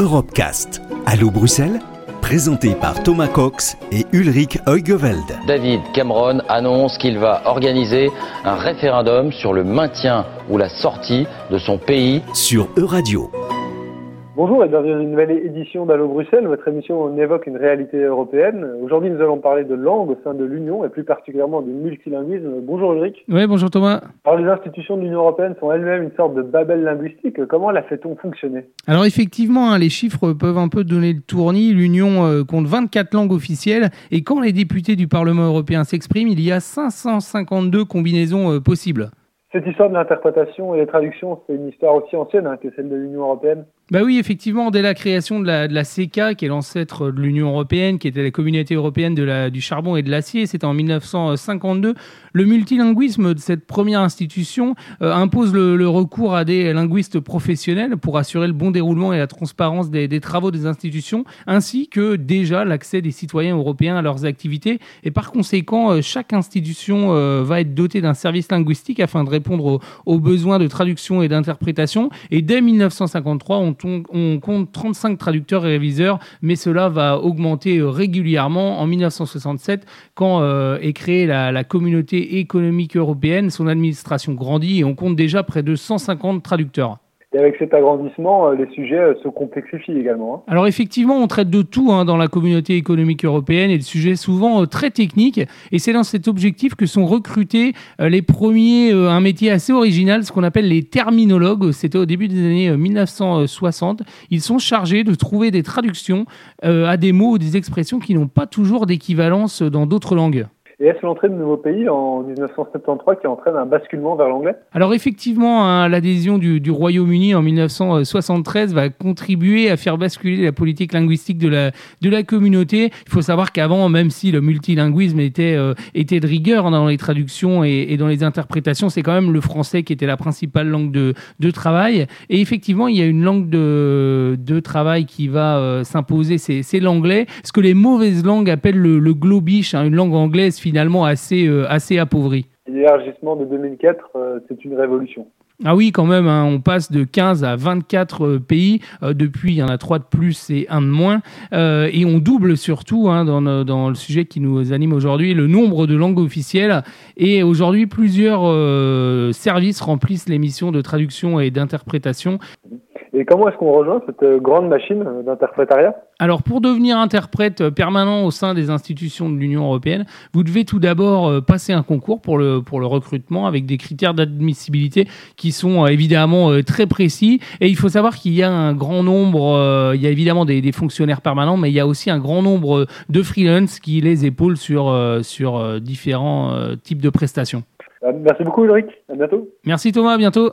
Europecast. Allô Bruxelles? Présenté par Thomas Cox et Ulrich Heugeveld. David Cameron annonce qu'il va organiser un référendum sur le maintien ou la sortie de son pays sur Euradio. Bonjour et bienvenue dans une nouvelle édition d'Allo Bruxelles. Votre émission on évoque une réalité européenne. Aujourd'hui, nous allons parler de langue au sein de l'Union et plus particulièrement du multilinguisme. Bonjour Ulrich. Oui, bonjour Thomas. Alors, les institutions de l'Union européenne sont elles-mêmes une sorte de babel linguistique. Comment la fait-on fonctionner? Alors, effectivement, hein, les chiffres peuvent un peu donner le tournis. L'Union euh, compte 24 langues officielles et quand les députés du Parlement européen s'expriment, il y a 552 combinaisons euh, possibles. Cette histoire de l'interprétation et des traductions, c'est une histoire aussi ancienne hein, que celle de l'Union européenne. Bah oui, effectivement, dès la création de la, de la CECA, qui est l'ancêtre de l'Union européenne, qui était la communauté européenne de la, du charbon et de l'acier, c'était en 1952, le multilinguisme de cette première institution euh, impose le, le, recours à des linguistes professionnels pour assurer le bon déroulement et la transparence des, des travaux des institutions, ainsi que déjà l'accès des citoyens européens à leurs activités. Et par conséquent, euh, chaque institution euh, va être dotée d'un service linguistique afin de répondre aux, aux besoins de traduction et d'interprétation. Et dès 1953, on on, compte 35 traducteurs et réviseurs, mais cela va augmenter euh, régulièrement en 1967 quand euh, est créée la, la, communauté économique européenne. Son administration grandit et on compte déjà près de 150 traducteurs. Et avec cet agrandissement, euh, les sujets euh, se complexifient également. Hein. Alors effectivement, on traite de tout hein, dans la communauté économique européenne et de sujets souvent euh, très techniques. Et c'est dans cet objectif que sont recrutés les premiers, un métier assez original, ce qu'on appelle les terminologues. C'était au début des années 1960. Ils sont chargés de trouver des traductions à des mots ou des expressions qui n'ont pas toujours d'équivalence dans d'autres langues. Et est-ce l'entrée de nouveaux pays en 1973 qui entraîne un basculement vers l'anglais? Alors effectivement, hein, l'adhésion du, Royaume-Uni en 1973 va contribuer à faire basculer la politique linguistique de la, communauté. Il faut savoir qu'avant, même si le multilinguisme était, euh, était de rigueur dans les traductions et, et dans les interprétations, c'est quand même le français qui était la principale langue de, de travail. Et effectivement, il y a une langue de, de travail qui va euh, s'imposer, c'est l'anglais. Ce que les mauvaises langues appellent le, le globish, hein, une langue anglaise finalement assez, euh, assez appauvri. L'élargissement de 2004, euh, c'est une révolution. Ah oui, quand même, hein, on passe de 15 à 24 euh, pays. Euh, depuis, il y en a 3 de plus et 1 de moins. Euh, et on double surtout, hein, dans, le, dans, le sujet qui nous anime aujourd'hui, le nombre de langues officielles. Et aujourd'hui, plusieurs services remplissent les missions de traduction et d'interprétation. Et comment est-ce qu'on rejoint cette grande machine d'interprétariat? Alors, pour devenir interprète permanent au sein des institutions de l'Union européenne, vous devez tout d'abord passer un concours pour le, pour le recrutement avec des critères d'admissibilité qui sont évidemment très précis. Et il faut savoir qu'il y a un grand nombre, il y a évidemment des, des, fonctionnaires permanents, mais il y a aussi un grand nombre de freelance qui les épaulent sur, sur différents types de prestations. Merci beaucoup Ulrich, à bientôt. Merci Thomas, à bientôt.